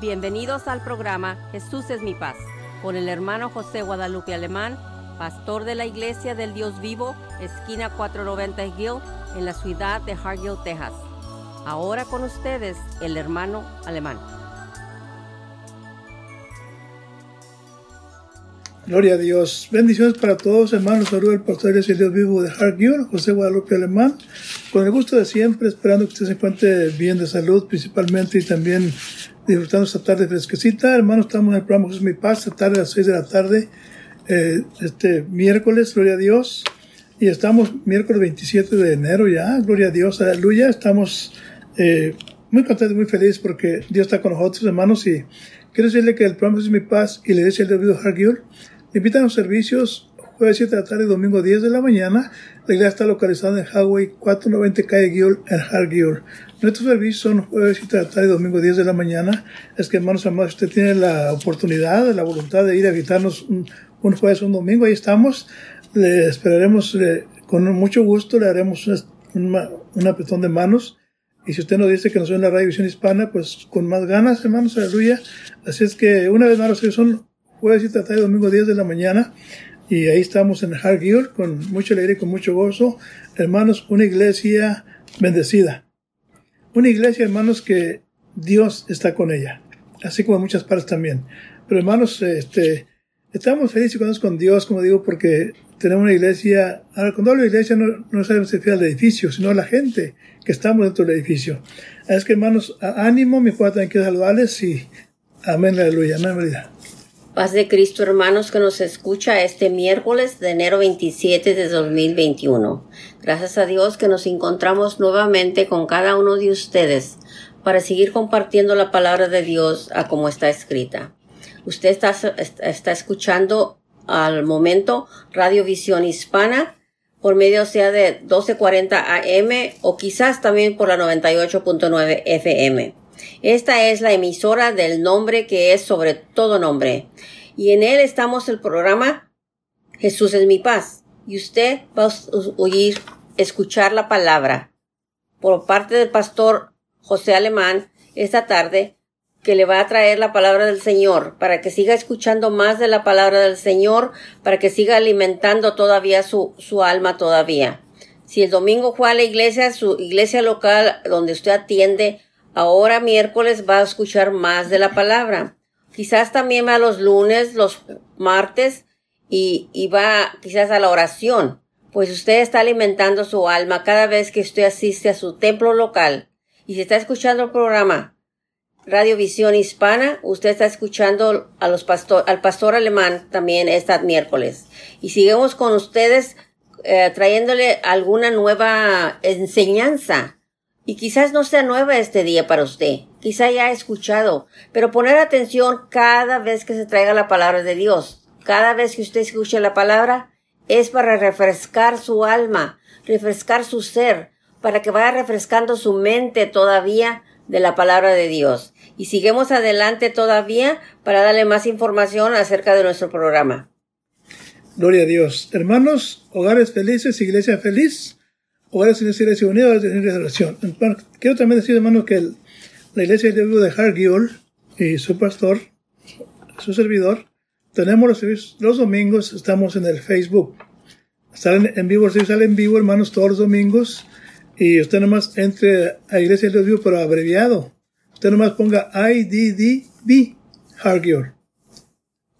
Bienvenidos al programa Jesús es mi paz con el hermano José Guadalupe Alemán, pastor de la Iglesia del Dios Vivo, esquina 490 Hill, en la ciudad de Hargill, Texas. Ahora con ustedes el hermano Alemán. Gloria a Dios. Bendiciones para todos, hermanos. Saludos al pastor de Dios Vivo de Hargill, José Guadalupe Alemán. Con el gusto de siempre, esperando que usted se encuentre bien de salud, principalmente, y también disfrutando esta tarde fresquecita. Hermanos, estamos en el programa Jesús Mi Paz, esta tarde a las 6 de la tarde, eh, este miércoles, gloria a Dios. Y estamos miércoles 27 de enero ya, gloria a Dios, aleluya. Estamos eh, muy contentos, muy felices porque Dios está con nosotros, hermanos. Y quiero decirle que el programa Jesús Mi Paz y la iglesia del Debido Hargill invitan a los servicios jueves 7 de la tarde, domingo 10 de la mañana. La iglesia está localizada en Highway 490 Calle Gill en Hargill. Nuestros servicios son jueves y tarde y domingo 10 de la mañana. Es que, hermanos amados, usted tiene la oportunidad, la voluntad de ir a visitarnos un, un jueves o un domingo. Ahí estamos. Le esperaremos con mucho gusto. Le haremos un apretón de manos. Y si usted nos dice que no soy en la Radio Visión Hispana, pues con más ganas, hermanos, aleluya. Así es que, una vez más, son jueves y tarde y domingo 10 de la mañana. Y ahí estamos en Hargill con mucha alegría y con mucho gozo. Hermanos, una iglesia bendecida una iglesia, hermanos, que Dios está con ella, así como en muchas partes también. Pero hermanos, este, estamos felices cuando con Dios, como digo, porque tenemos una iglesia, ahora cuando hablo de iglesia no, no se refiere al edificio, sino a la gente que estamos dentro del edificio. Es que hermanos, ánimo, mi padre también quiero saludarles y amén, aleluya, amén, aleluya. Paz de Cristo, hermanos, que nos escucha este miércoles de enero 27 de 2021. Gracias a Dios que nos encontramos nuevamente con cada uno de ustedes para seguir compartiendo la palabra de Dios a como está escrita. Usted está, está escuchando al momento Radio Visión Hispana por medio sea de 1240 AM o quizás también por la 98.9 FM. Esta es la emisora del nombre que es sobre todo nombre. Y en él estamos el programa Jesús es mi paz. Y usted va a oír, escuchar la palabra por parte del pastor José Alemán esta tarde que le va a traer la palabra del Señor para que siga escuchando más de la palabra del Señor, para que siga alimentando todavía su, su alma todavía. Si el domingo fue a la iglesia, su iglesia local donde usted atiende, Ahora miércoles va a escuchar más de la palabra. Quizás también va los lunes, los martes y, y va quizás a la oración. Pues usted está alimentando su alma cada vez que usted asiste a su templo local. Y si está escuchando el programa Radio Visión Hispana, usted está escuchando a los pastor, al pastor alemán también esta miércoles. Y seguimos con ustedes eh, trayéndole alguna nueva enseñanza y quizás no sea nueva este día para usted, quizá ya ha escuchado, pero poner atención cada vez que se traiga la palabra de Dios. Cada vez que usted escuche la palabra es para refrescar su alma, refrescar su ser, para que vaya refrescando su mente todavía de la palabra de Dios. Y sigamos adelante todavía para darle más información acerca de nuestro programa. Gloria a Dios. Hermanos, hogares felices, iglesia feliz. Hogares en Iglesia Hogares en Restauración. quiero también decir, hermano, que la Iglesia de de Hargill y su pastor, su servidor, tenemos los servicios los domingos, estamos en el Facebook. Salen en vivo, si salen en vivo, hermanos, todos los domingos. Y usted nomás entre a Iglesia de Dios pero abreviado. Usted nomás ponga IDDB Hargill.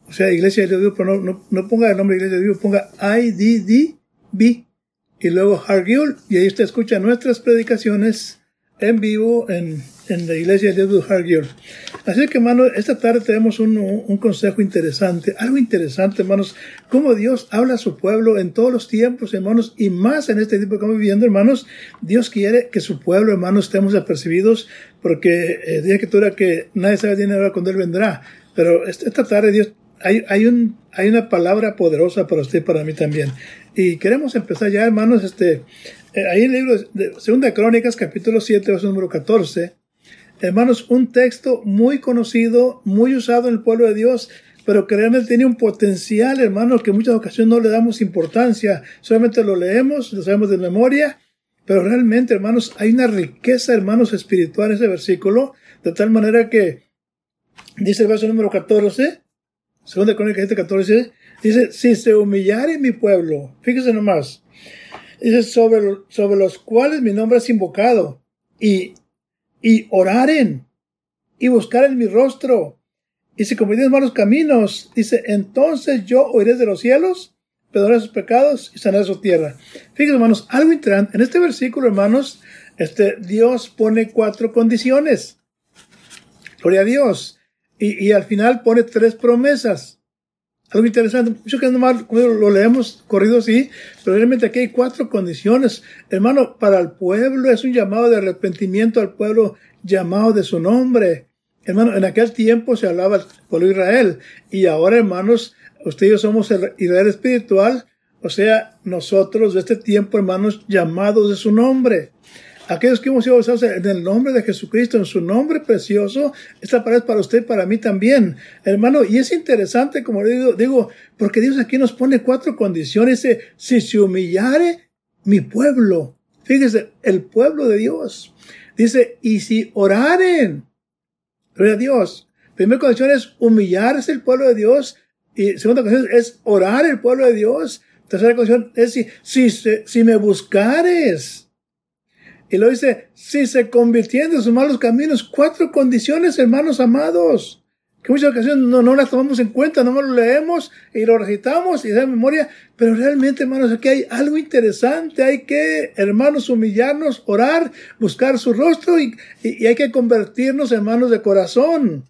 O sea, Iglesia de Dios, pero no, no, ponga el nombre de Iglesia de Dios, ponga IDDB y luego Hargill, y ahí usted escucha nuestras predicaciones en vivo en, en la iglesia de Dios. Así que, hermanos, esta tarde tenemos un, un, consejo interesante, algo interesante, hermanos, cómo Dios habla a su pueblo en todos los tiempos, hermanos, y más en este tiempo que estamos viviendo, hermanos. Dios quiere que su pueblo, hermanos, estemos apercibidos, porque eh, tú era que nadie sabe bien ahora cuando Él vendrá. Pero esta tarde Dios hay, hay, un, hay una palabra poderosa para usted y para mí también. Y queremos empezar ya, hermanos, este, eh, ahí en el libro de Segunda Crónicas, capítulo 7, verso número 14. Hermanos, un texto muy conocido, muy usado en el pueblo de Dios, pero que realmente tiene un potencial, hermanos, que en muchas ocasiones no le damos importancia. Solamente lo leemos, lo sabemos de memoria, pero realmente, hermanos, hay una riqueza, hermanos, espiritual en ese versículo, de tal manera que dice el verso número 14, segunda crónica 7, 14, dice, si se humillare mi pueblo, fíjese nomás, dice, sobre, sobre los cuales mi nombre es invocado, y, y oraren, y buscaren mi rostro, y si cometieron malos caminos, dice, entonces yo oiré de los cielos, perdonaré sus pecados y sanaré su tierra. Fíjense, hermanos, algo interesante. En este versículo, hermanos, este, Dios pone cuatro condiciones. Gloria a Dios. Y, y al final pone tres promesas. Algo interesante. Mucho que nomás lo leemos corrido así, pero realmente aquí hay cuatro condiciones. Hermano, para el pueblo es un llamado de arrepentimiento al pueblo llamado de su nombre. Hermano, en aquel tiempo se hablaba el de Israel. Y ahora, hermanos, ustedes y yo somos el Israel espiritual. O sea, nosotros de este tiempo, hermanos, llamados de su nombre. Aquellos que hemos sido bautizados en el nombre de Jesucristo, en su nombre precioso, esta palabra es para usted para mí también, hermano. Y es interesante, como digo, digo, porque Dios aquí nos pone cuatro condiciones. Dice, si se humillare mi pueblo, fíjese, el pueblo de Dios. Dice, y si oraren, gloria a Dios. Primera condición es humillarse el pueblo de Dios. Y segunda condición es orar el pueblo de Dios. Tercera condición es si, si, si me buscares. Y lo dice, si se convirtiendo en sus malos caminos, cuatro condiciones, hermanos amados, que muchas ocasiones no, no las tomamos en cuenta, no lo leemos y lo recitamos y da memoria, pero realmente, hermanos, aquí hay algo interesante, hay que, hermanos, humillarnos, orar, buscar su rostro y, y, hay que convertirnos, hermanos, de corazón.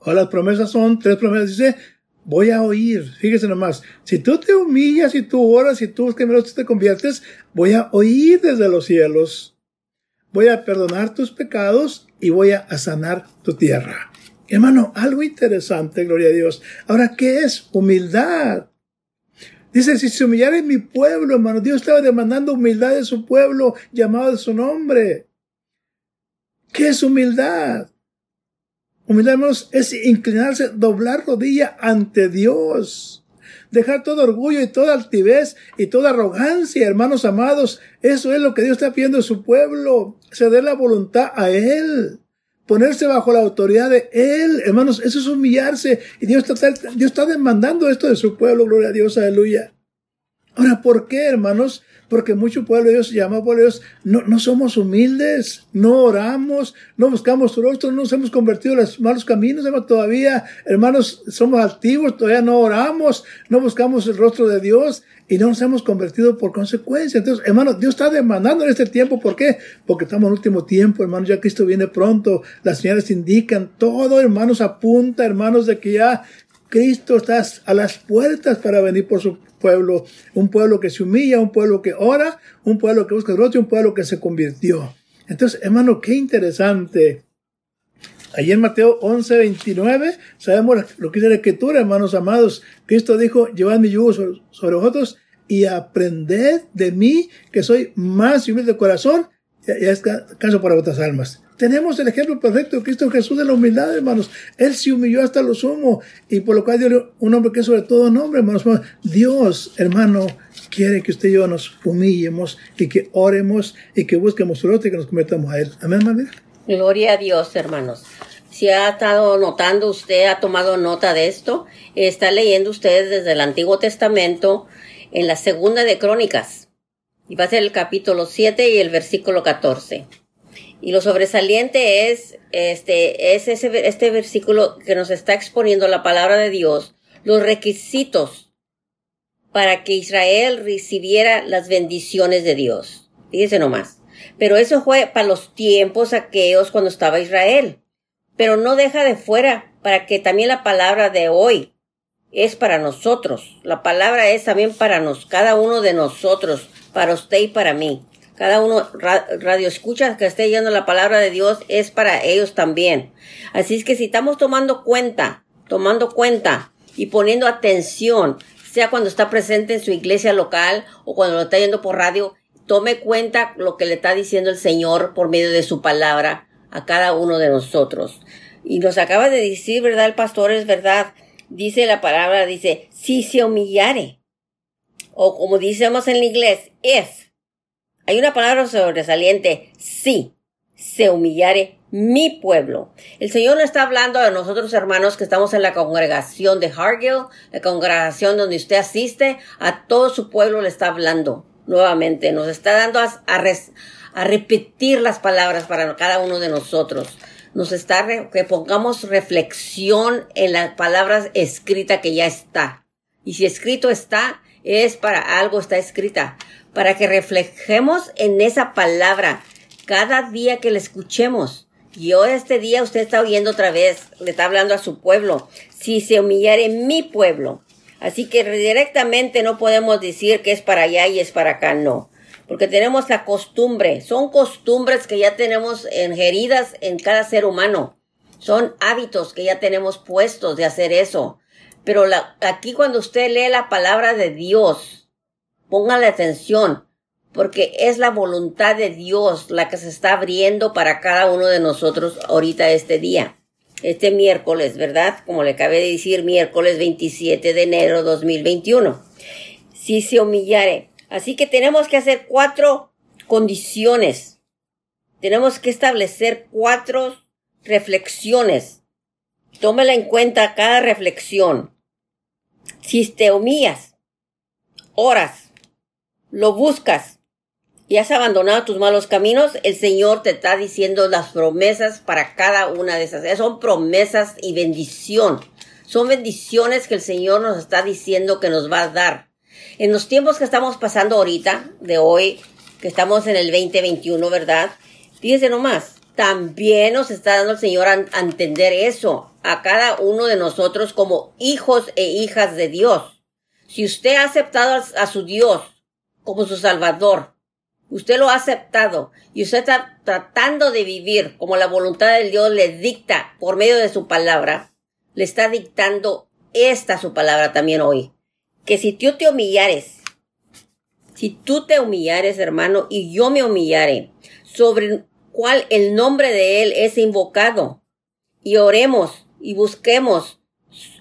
O las promesas son, tres promesas, dice, voy a oír. Fíjese nomás, si tú te humillas y tú oras y tú te conviertes, voy a oír desde los cielos. Voy a perdonar tus pecados y voy a sanar tu tierra. Hermano, algo interesante, gloria a Dios. Ahora, ¿qué es humildad? Dice, si se humillara en mi pueblo, hermano, Dios estaba demandando humildad de su pueblo, llamado de su nombre. ¿Qué es humildad? Humildad, hermanos, es inclinarse, doblar rodilla ante Dios. Dejar todo orgullo y toda altivez y toda arrogancia, hermanos amados. Eso es lo que Dios está pidiendo de su pueblo. Ceder la voluntad a Él. Ponerse bajo la autoridad de Él. Hermanos, eso es humillarse. Y Dios está, Dios está demandando esto de su pueblo. Gloria a Dios, aleluya. Ahora, ¿por qué, hermanos? porque mucho pueblo de Dios, llama pueblo de Dios, no, no somos humildes, no oramos, no buscamos su rostro, no nos hemos convertido en los malos caminos, hermanos, todavía, hermanos, somos activos, todavía no oramos, no buscamos el rostro de Dios y no nos hemos convertido por consecuencia. Entonces, hermanos, Dios está demandando en este tiempo, ¿por qué? Porque estamos en último tiempo, hermanos, ya Cristo viene pronto, las señales indican, todo, hermanos, apunta, hermanos, de que ya Cristo está a las puertas para venir por su pueblo, un pueblo que se humilla, un pueblo que ora, un pueblo que busca el rostro, un pueblo que se convirtió. Entonces, hermano, qué interesante. Allí en Mateo 11, 29, sabemos lo que dice la escritura, hermanos amados. Cristo dijo, llevad mi yugo sobre, sobre vosotros y aprended de mí, que soy más humilde de corazón, y es caso para vuestras almas. Tenemos el ejemplo perfecto de Cristo Jesús de la humildad, hermanos. Él se humilló hasta lo sumo y por lo cual dio un hombre que es sobre todo nombre, hermanos. Dios, hermano, quiere que usted y yo nos humillemos y que oremos y que busquemos su rostro y que nos convertamos a Él. Amén, hermano. Gloria a Dios, hermanos. Si ha estado notando usted, ha tomado nota de esto, está leyendo usted desde el Antiguo Testamento en la segunda de Crónicas. Y va a ser el capítulo 7 y el versículo 14. Y lo sobresaliente es, este, es ese, este versículo que nos está exponiendo la palabra de Dios, los requisitos para que Israel recibiera las bendiciones de Dios. Fíjese nomás. Pero eso fue para los tiempos aquellos cuando estaba Israel. Pero no deja de fuera para que también la palabra de hoy es para nosotros. La palabra es también para nos, cada uno de nosotros, para usted y para mí cada uno radio escucha que esté yendo la palabra de Dios es para ellos también. Así es que si estamos tomando cuenta, tomando cuenta y poniendo atención, sea cuando está presente en su iglesia local o cuando lo está yendo por radio, tome cuenta lo que le está diciendo el Señor por medio de su palabra a cada uno de nosotros. Y nos acaba de decir, ¿verdad? El pastor es verdad. Dice la palabra, dice, si se humillare. O como decimos en inglés, if hay una palabra sobresaliente, sí. se humillare mi pueblo. El Señor no está hablando a nosotros hermanos que estamos en la congregación de Hargill, la congregación donde usted asiste, a todo su pueblo le está hablando nuevamente, nos está dando a, a repetir las palabras para cada uno de nosotros. Nos está que pongamos reflexión en las palabras escritas que ya está. Y si escrito está, es para algo está escrita, para que reflejemos en esa palabra cada día que la escuchemos. Y hoy este día usted está oyendo otra vez, le está hablando a su pueblo. Si se humillare mi pueblo. Así que directamente no podemos decir que es para allá y es para acá, no. Porque tenemos la costumbre. Son costumbres que ya tenemos ingeridas en cada ser humano. Son hábitos que ya tenemos puestos de hacer eso. Pero aquí cuando usted lee la palabra de Dios, póngale atención porque es la voluntad de Dios la que se está abriendo para cada uno de nosotros ahorita este día. Este miércoles, ¿verdad? Como le acabé de decir, miércoles 27 de enero 2021. Si se humillare. Así que tenemos que hacer cuatro condiciones. Tenemos que establecer cuatro reflexiones. Tómela en cuenta cada reflexión. Si te humillas, oras, lo buscas, y has abandonado tus malos caminos, el Señor te está diciendo las promesas para cada una de esas. Son promesas y bendición. Son bendiciones que el Señor nos está diciendo que nos va a dar. En los tiempos que estamos pasando ahorita, de hoy, que estamos en el 2021, ¿verdad? Fíjese nomás, también nos está dando el Señor a, entender eso a cada uno de nosotros como hijos e hijas de Dios. Si usted ha aceptado a su Dios como su Salvador, Usted lo ha aceptado y usted está tratando de vivir como la voluntad de Dios le dicta por medio de su palabra. Le está dictando esta su palabra también hoy. Que si tú te humillares, si tú te humillares, hermano, y yo me humillare, sobre cual el nombre de Él es invocado, y oremos y busquemos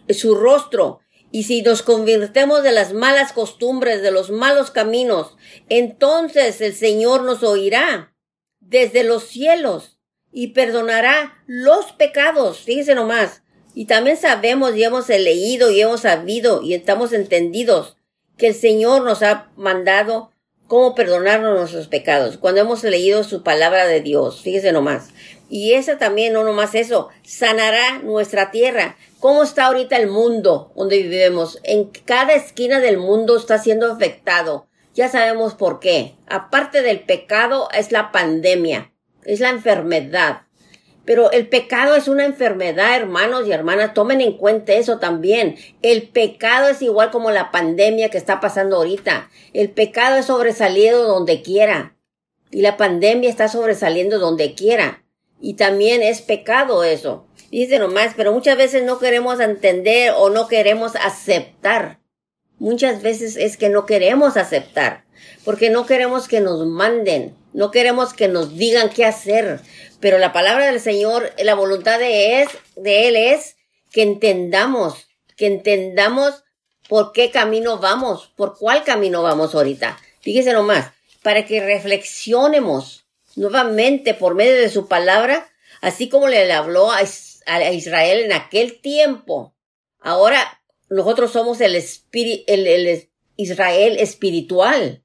su rostro y si nos convirtemos de las malas costumbres, de los malos caminos, entonces el Señor nos oirá desde los cielos y perdonará los pecados. Fíjense nomás. Y también sabemos y hemos leído y hemos sabido y estamos entendidos que el Señor nos ha mandado cómo perdonarnos nuestros pecados. Cuando hemos leído su palabra de Dios, fíjese nomás. Y esa también, no nomás eso, sanará nuestra tierra. ¿Cómo está ahorita el mundo donde vivimos? En cada esquina del mundo está siendo afectado. Ya sabemos por qué. Aparte del pecado es la pandemia, es la enfermedad. Pero el pecado es una enfermedad, hermanos y hermanas. Tomen en cuenta eso también. El pecado es igual como la pandemia que está pasando ahorita. El pecado es sobresalido donde quiera. Y la pandemia está sobresaliendo donde quiera. Y también es pecado eso. Dice nomás, pero muchas veces no queremos entender o no queremos aceptar. Muchas veces es que no queremos aceptar, porque no queremos que nos manden, no queremos que nos digan qué hacer. Pero la palabra del Señor, la voluntad de, es, de Él es que entendamos, que entendamos por qué camino vamos, por cuál camino vamos ahorita. Fíjese nomás, para que reflexionemos nuevamente por medio de su palabra, así como le habló a, Israel en aquel tiempo. Ahora nosotros somos el, el Israel espiritual.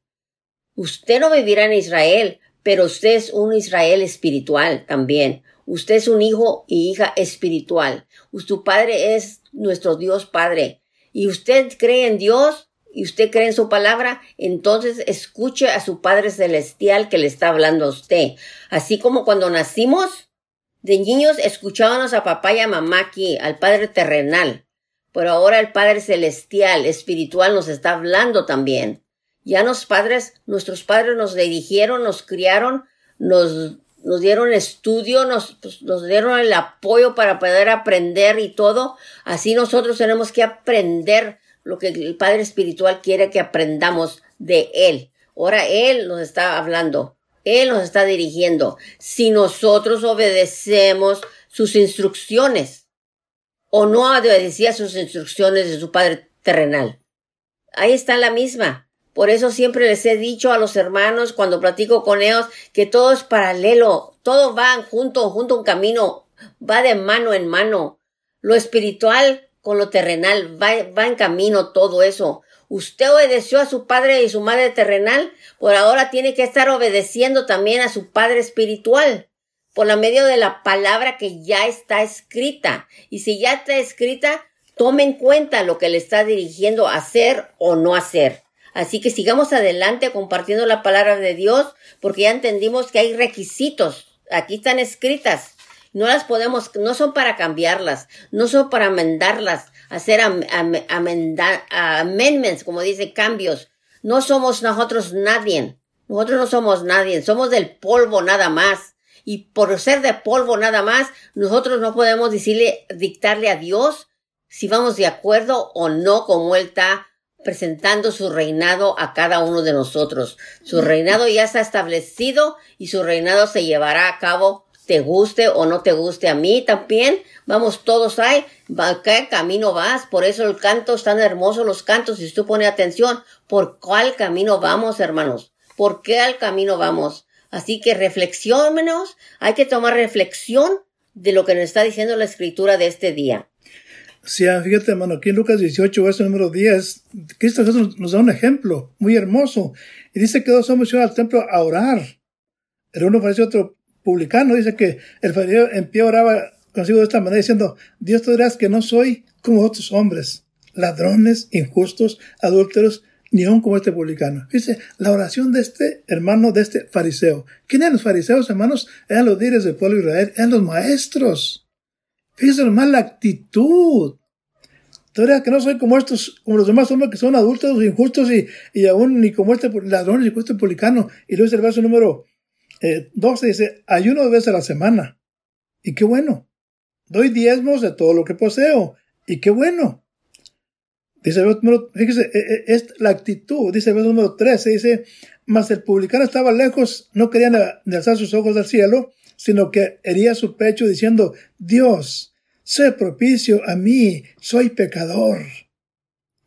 Usted no vivirá en Israel, pero usted es un Israel espiritual también. Usted es un hijo y hija espiritual. Su padre es nuestro Dios Padre. Y usted cree en Dios, y usted cree en su palabra, entonces escuche a su Padre Celestial que le está hablando a usted. Así como cuando nacimos, de niños escuchábamos a papá y a mamá aquí, al Padre terrenal. Pero ahora el Padre Celestial, espiritual, nos está hablando también. Ya los padres, nuestros padres nos dirigieron, nos criaron, nos, nos dieron estudio, nos, pues, nos dieron el apoyo para poder aprender y todo. Así nosotros tenemos que aprender lo que el Padre Espiritual quiere que aprendamos de Él. Ahora Él nos está hablando, Él nos está dirigiendo. Si nosotros obedecemos sus instrucciones o no obedecía sus instrucciones de su Padre terrenal. Ahí está la misma. Por eso siempre les he dicho a los hermanos cuando platico con ellos que todo es paralelo, todo va junto, junto a un camino, va de mano en mano. Lo espiritual con lo terrenal, va, va en camino todo eso. Usted obedeció a su padre y su madre terrenal, por ahora tiene que estar obedeciendo también a su padre espiritual, por la medio de la palabra que ya está escrita. Y si ya está escrita, tome en cuenta lo que le está dirigiendo a hacer o no hacer. Así que sigamos adelante compartiendo la palabra de Dios porque ya entendimos que hay requisitos. Aquí están escritas. No las podemos, no son para cambiarlas, no son para amendarlas, hacer amendments, como dice, cambios. No somos nosotros nadie. Nosotros no somos nadie. Somos del polvo nada más. Y por ser de polvo nada más, nosotros no podemos decirle, dictarle a Dios si vamos de acuerdo o no como Él está presentando su reinado a cada uno de nosotros. Su reinado ya está establecido y su reinado se llevará a cabo, te guste o no te guste a mí también. Vamos todos ahí, ¿qué camino vas? Por eso el canto tan hermoso, los cantos, si tú pones atención, ¿por cuál camino vamos, hermanos? ¿Por qué al camino vamos? Así que reflexionemos, hay que tomar reflexión de lo que nos está diciendo la escritura de este día. Sí, fíjate, hermano, aquí en Lucas 18, verso número 10, Cristo nos da un ejemplo muy hermoso. Y dice que dos hombres iban al templo a orar. El uno parece otro publicano. Dice que el fariseo en pie oraba consigo de esta manera, diciendo, Dios te dirás que no soy como otros hombres, ladrones, injustos, adúlteros, ni aun como este publicano. Dice, la oración de este hermano, de este fariseo. ¿Quién eran los fariseos, hermanos? Eran los líderes del pueblo de Israel, eran los maestros. Fíjese nomás la actitud. Todavía que no soy como estos, como los demás hombres que son adultos, injustos y, y aún ni como este ladrón y como este publicano. Y luego dice el verso número eh, 12, dice, ayuno dos veces a la semana. Y qué bueno. Doy diezmos de todo lo que poseo. Y qué bueno. Dice el verso número, fíjese, eh, eh, es la actitud. Dice el verso número 13, dice, mas el publicano estaba lejos, no quería alzar sus ojos al cielo, sino que hería su pecho diciendo, Dios, sé propicio a mí, soy pecador.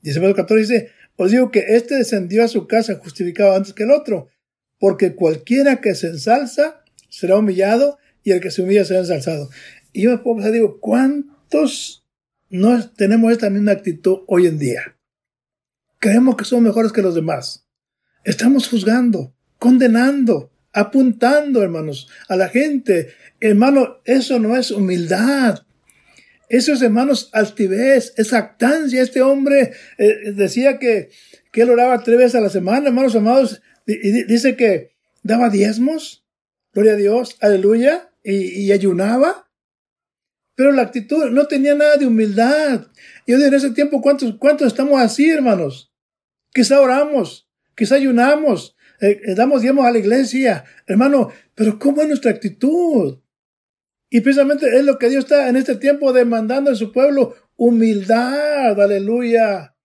Dice el 14, dice, os digo que éste descendió a su casa justificado antes que el otro, porque cualquiera que se ensalza será humillado y el que se humilla será ensalzado. Y yo me puedo pensar, digo, ¿cuántos no tenemos esta misma actitud hoy en día? Creemos que somos mejores que los demás. Estamos juzgando, condenando, apuntando, hermanos, a la gente. Hermano, eso no es humildad. Eso es, hermanos, altivez, es actancia. Este hombre eh, decía que, que él oraba tres veces a la semana, hermanos amados, y, dice que daba diezmos, gloria a Dios, aleluya, y, ayunaba. Pero la actitud no tenía nada de humildad. Y hoy en ese tiempo, ¿cuántos, cuántos estamos así, hermanos? Quizá oramos, quizá ayunamos, eh, eh, damos diezmos a la iglesia, hermano, pero ¿cómo es nuestra actitud? Y precisamente es lo que Dios está en este tiempo demandando en su pueblo, humildad, aleluya.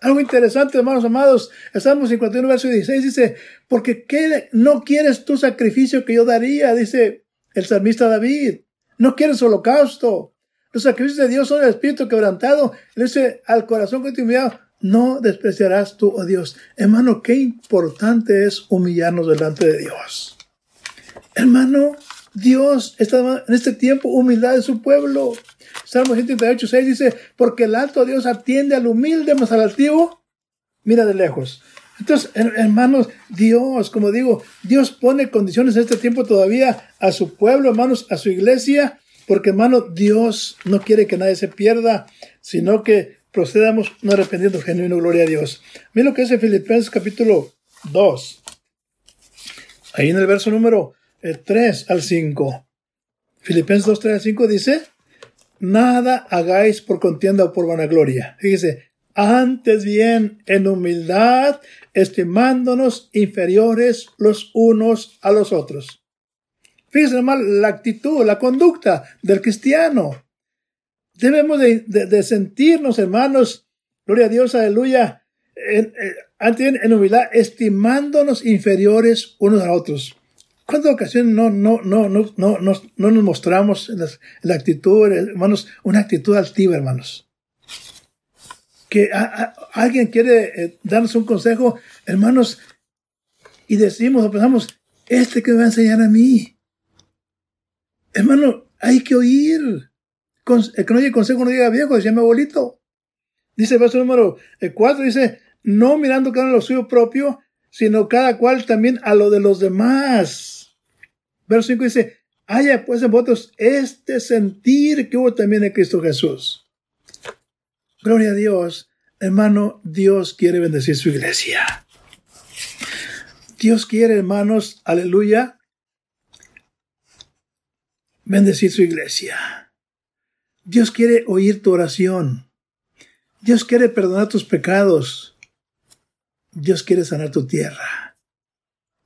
Algo interesante, hermanos amados, el Salmo 51, verso 16 dice, porque ¿qué no quieres tu sacrificio que yo daría? Dice el salmista David. No quieres holocausto. Los sacrificios de Dios son el espíritu quebrantado. Dice al corazón que te humillado, no despreciarás tú, oh Dios. Hermano, qué importante es humillarnos delante de Dios. Hermano, Dios está en este tiempo humildad de su pueblo. Salmo 138, 6 dice, porque el alto Dios atiende al humilde, más al altivo, mira de lejos. Entonces, hermanos, Dios, como digo, Dios pone condiciones en este tiempo todavía a su pueblo, hermanos, a su iglesia, porque, hermano, Dios no quiere que nadie se pierda, sino que procedamos no arrepentiendo genuino, gloria a Dios. Mira lo que dice Filipenses capítulo 2. Ahí en el verso número 3 eh, al 5. Filipenses 2, 3 al 5 dice, nada hagáis por contienda o por vanagloria. Fíjese, antes bien en humildad, estimándonos inferiores los unos a los otros. Fíjese mal la actitud, la conducta del cristiano. Debemos de, sentirnos, hermanos, gloria a Dios, aleluya, en, en, en humildad, estimándonos inferiores unos a otros. ¿Cuántas ocasiones no, no, no, no, no, no, no nos mostramos la actitud, hermanos, una actitud altiva, hermanos? que alguien quiere eh, darnos un consejo, hermanos, y decimos o pensamos, este que me va a enseñar a mí. Hermano, hay que oír. El que no oye consejo no llega viejo, decía mi abuelito. Dice el verso número 4, dice, no mirando cada uno lo suyo propio, sino cada cual también a lo de los demás. Verso 5 dice, haya pues en vosotros este sentir que hubo también en Cristo Jesús. Gloria a Dios. Hermano, Dios quiere bendecir su iglesia. Dios quiere, hermanos, aleluya, bendecir su iglesia. Dios quiere oír tu oración. Dios quiere perdonar tus pecados. Dios quiere sanar tu tierra.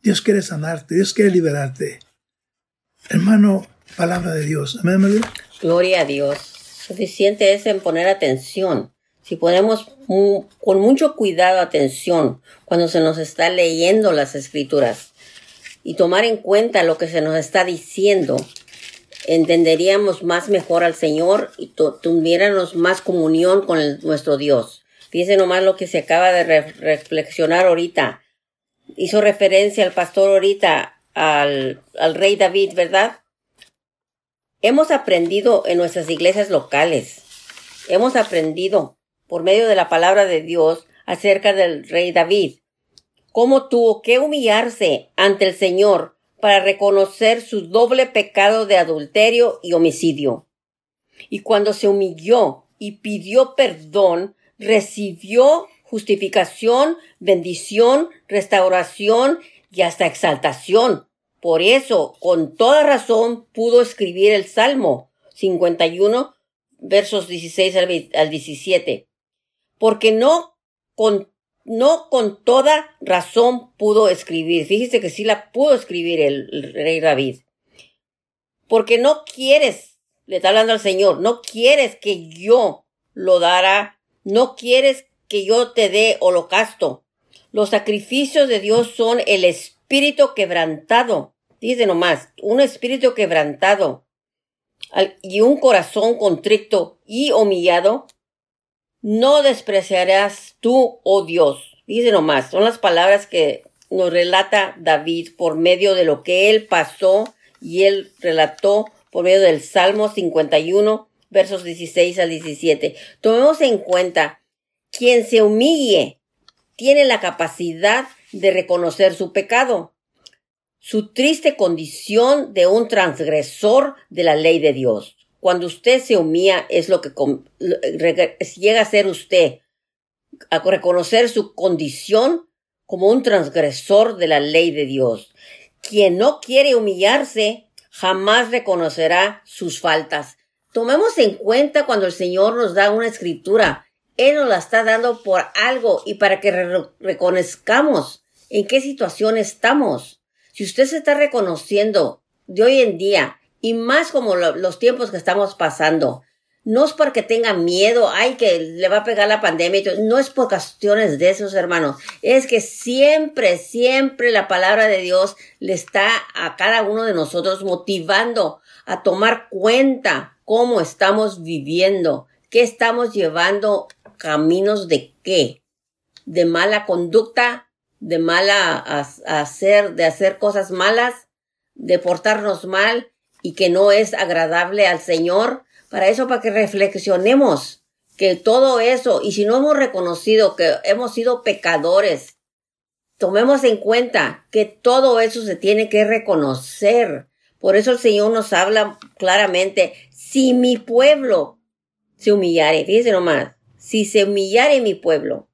Dios quiere sanarte. Dios quiere liberarte. Hermano, palabra de Dios. Amén, Gloria a Dios. Suficiente es en poner atención. Si ponemos con mucho cuidado atención cuando se nos está leyendo las escrituras y tomar en cuenta lo que se nos está diciendo, entenderíamos más mejor al Señor y tuviéramos más comunión con nuestro Dios. Fíjense nomás lo que se acaba de reflexionar ahorita. Hizo referencia al pastor ahorita al, al rey David, ¿verdad? Hemos aprendido en nuestras iglesias locales, hemos aprendido por medio de la palabra de Dios acerca del rey David, cómo tuvo que humillarse ante el Señor para reconocer su doble pecado de adulterio y homicidio. Y cuando se humilló y pidió perdón, recibió justificación, bendición, restauración y hasta exaltación. Por eso, con toda razón, pudo escribir el Salmo 51, versos 16 al 17 porque no con, no con toda razón pudo escribir. Fíjese que sí la pudo escribir el, rey David. Porque no quieres, le está hablando al Señor, no quieres que yo lo dará, no quieres que yo te dé holocausto. Los sacrificios de Dios son el espíritu quebrantado. Dice nomás, un espíritu quebrantado y un corazón contrito y humillado, no despreciarás tú, oh Dios. Dice nomás, son las palabras que nos relata David por medio de lo que él pasó y él relató por medio del Salmo 51, versos 16 al 17. Tomemos en cuenta, quien se humille tiene la capacidad de reconocer su pecado, su triste condición de un transgresor de la ley de Dios. Cuando usted se humilla es lo que llega a ser usted, a reconocer su condición como un transgresor de la ley de Dios. Quien no quiere humillarse jamás reconocerá sus faltas. Tomemos en cuenta cuando el Señor nos da una escritura. Él nos la está dando por algo y para que reconozcamos en qué situación estamos. Si usted se está reconociendo de hoy en día y más como los tiempos que estamos pasando. No es porque tenga miedo, ay, que le va a pegar la pandemia, no es por cuestiones de esos hermanos, es que siempre, siempre la palabra de Dios le está a cada uno de nosotros motivando a tomar cuenta cómo estamos viviendo, qué estamos llevando, caminos de qué, de mala conducta, de mala hacer, de hacer cosas malas, de portarnos mal, y que no es agradable al Señor, para eso, para que reflexionemos que todo eso, y si no hemos reconocido que hemos sido pecadores, tomemos en cuenta que todo eso se tiene que reconocer. Por eso el Señor nos habla claramente, si mi pueblo se humillare, fíjense nomás, si se humillare mi pueblo.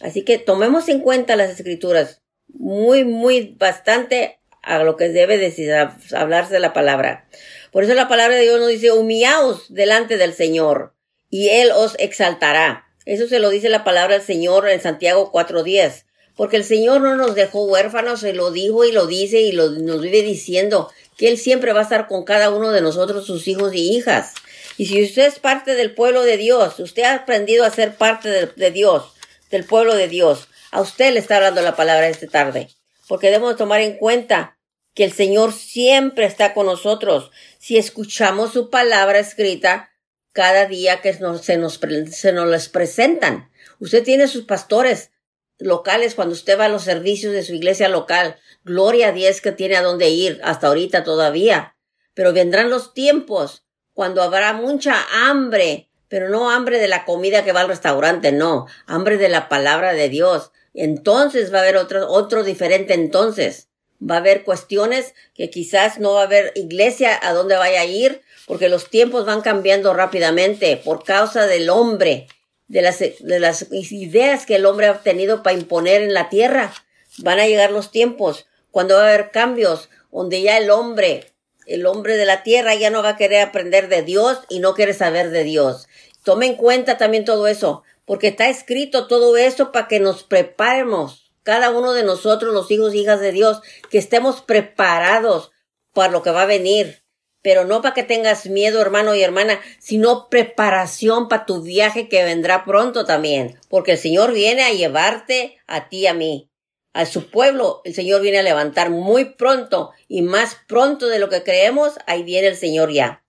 Así que tomemos en cuenta las escrituras muy, muy, bastante a lo que debe decir, hablarse la palabra. Por eso la palabra de Dios nos dice, humillaos delante del Señor y Él os exaltará. Eso se lo dice la palabra del Señor en Santiago 4.10. Porque el Señor no nos dejó huérfanos, se lo dijo y lo dice y lo, nos vive diciendo que Él siempre va a estar con cada uno de nosotros, sus hijos y hijas. Y si usted es parte del pueblo de Dios, usted ha aprendido a ser parte de, Dios, del pueblo de Dios, a usted le está hablando la palabra esta tarde porque debemos tomar en cuenta que el Señor siempre está con nosotros. Si escuchamos su palabra escrita, cada día que se, nos, se nos les presentan. Usted tiene sus pastores locales cuando usted va a los servicios de su iglesia local. Gloria a Dios que tiene a dónde ir hasta ahorita todavía. Pero vendrán los tiempos cuando habrá mucha hambre, pero no hambre de la comida que va al restaurante, no, hambre de la palabra de Dios. Entonces va a haber otro, otro diferente entonces. Va a haber cuestiones que quizás no va a haber iglesia a donde vaya a ir, porque los tiempos van cambiando rápidamente por causa del hombre, de las, de las ideas que el hombre ha tenido para imponer en la tierra. Van a llegar los tiempos cuando va a haber cambios, donde ya el hombre, el hombre de la tierra ya no va a querer aprender de Dios y no quiere saber de Dios. Tome en cuenta también todo eso, porque está escrito todo eso para que nos preparemos cada uno de nosotros, los hijos y hijas de Dios, que estemos preparados para lo que va a venir. Pero no para que tengas miedo, hermano y hermana, sino preparación para tu viaje que vendrá pronto también. Porque el Señor viene a llevarte a ti y a mí. A su pueblo el Señor viene a levantar muy pronto y más pronto de lo que creemos, ahí viene el Señor ya.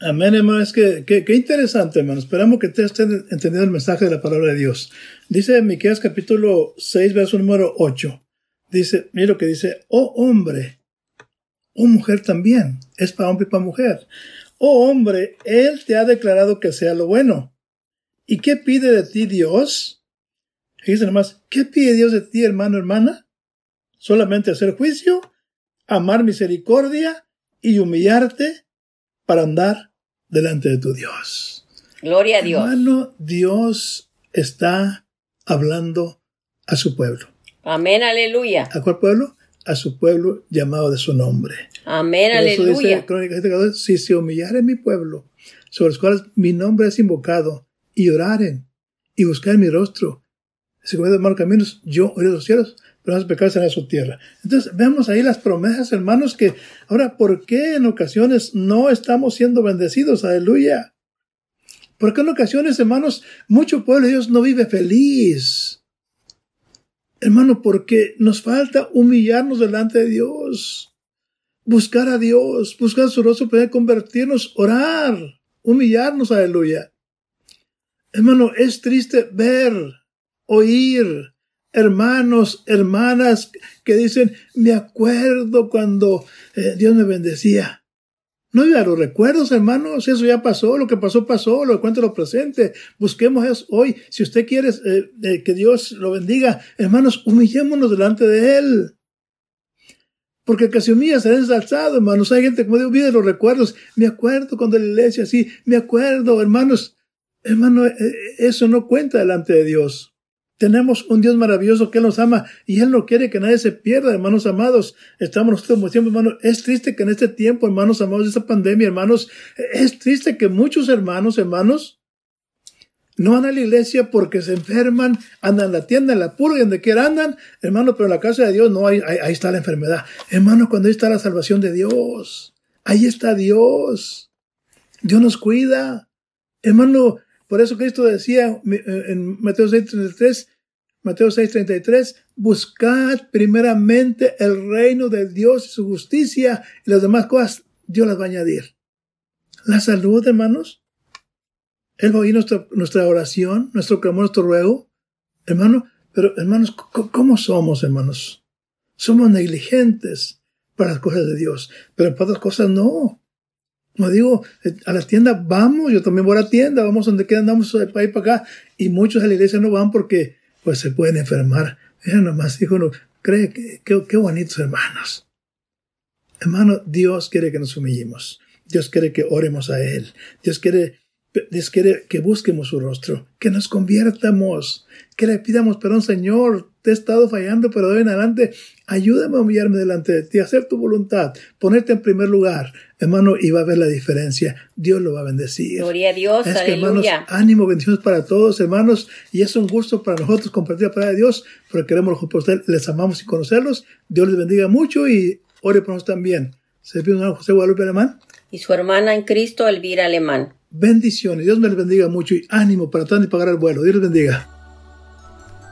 Amén, hermano. Es que, qué interesante, hermano. Esperamos que te estén entendiendo el mensaje de la palabra de Dios. Dice Miqueas capítulo 6, verso número 8. Dice, mira lo que dice, oh hombre, oh mujer también, es para hombre y para mujer. Oh hombre, Él te ha declarado que sea lo bueno. ¿Y qué pide de ti Dios? Dice nomás, ¿qué pide Dios de ti, hermano, hermana? Solamente hacer juicio, amar misericordia y humillarte para andar delante de tu Dios. Gloria a Dios. Hermano, Dios está hablando a su pueblo. Amén, aleluya. ¿A cuál pueblo? A su pueblo llamado de su nombre. Amén, aleluya. Dice, si se humillare mi pueblo, sobre los cuales mi nombre es invocado, y oraren, y buscar mi rostro, si de malos caminos, yo oiré los cielos, pero los pecados en su tierra. Entonces, vemos ahí las promesas, hermanos, que ahora, ¿por qué en ocasiones no estamos siendo bendecidos? Aleluya. Porque en ocasiones, hermanos, mucho pueblo de Dios no vive feliz. Hermano, porque nos falta humillarnos delante de Dios. Buscar a Dios, buscar su rostro, poder convertirnos, orar, humillarnos, aleluya. Hermano, es triste ver, oír hermanos, hermanas que dicen, me acuerdo cuando eh, Dios me bendecía. No diga los recuerdos, hermanos, eso ya pasó, lo que pasó, pasó, lo que cuenta lo presente. Busquemos eso hoy. Si usted quiere eh, eh, que Dios lo bendiga, hermanos, humillémonos delante de Él. Porque el que se humilla ensalzado, hermanos. Hay gente, como digo, vive los recuerdos. Me acuerdo cuando la iglesia así, me acuerdo, hermanos. Hermano, eso no cuenta delante de Dios. Tenemos un Dios maravilloso que nos ama y Él no quiere que nadie se pierda, hermanos amados. Estamos nosotros como siempre, hermanos. Es triste que en este tiempo, hermanos amados, de esta pandemia, hermanos, es triste que muchos hermanos, hermanos, no van a la iglesia porque se enferman, andan en la tienda, en la pura y donde quiera andan, hermano, pero en la casa de Dios no, hay, ahí, ahí está la enfermedad. Hermano, cuando ahí está la salvación de Dios, ahí está Dios. Dios nos cuida. Hermano, por eso Cristo decía en Mateo 6:33, Mateo 6:33, buscad primeramente el reino de Dios y su justicia y las demás cosas Dios las va a añadir. La salud, hermanos. Él va a oír nuestra, nuestra oración, nuestro clamor, nuestro ruego. Hermano, pero hermanos, ¿cómo somos, hermanos? Somos negligentes para las cosas de Dios, pero para otras cosas no. No digo, eh, a la tienda vamos, yo también voy a la tienda, vamos donde queda, andamos de para para acá. Y muchos a la iglesia no van porque pues se pueden enfermar. Mira nomás, hijo, no, cree que, qué bonitos hermanos. Hermano, Dios quiere que nos humillemos. Dios quiere que oremos a Él. Dios quiere, Dios quiere que busquemos su rostro, que nos conviertamos, que le pidamos perdón, Señor, te he estado fallando, pero de hoy en adelante, ayúdame a humillarme delante de ti, hacer tu voluntad, ponerte en primer lugar, hermano, y va a ver la diferencia. Dios lo va a bendecir. Gloria a Dios, es que, hermanos, ánimo, bendiciones para todos, hermanos, y es un gusto para nosotros compartir la palabra de Dios, porque queremos por ustedes, les amamos y conocerlos. Dios les bendiga mucho y ore por nosotros también. Se pide un José Guadalupe Alemán. Y su hermana en Cristo, Elvira Alemán. Bendiciones. Dios me les bendiga mucho y ánimo para tanto y pagar el vuelo. Dios les bendiga.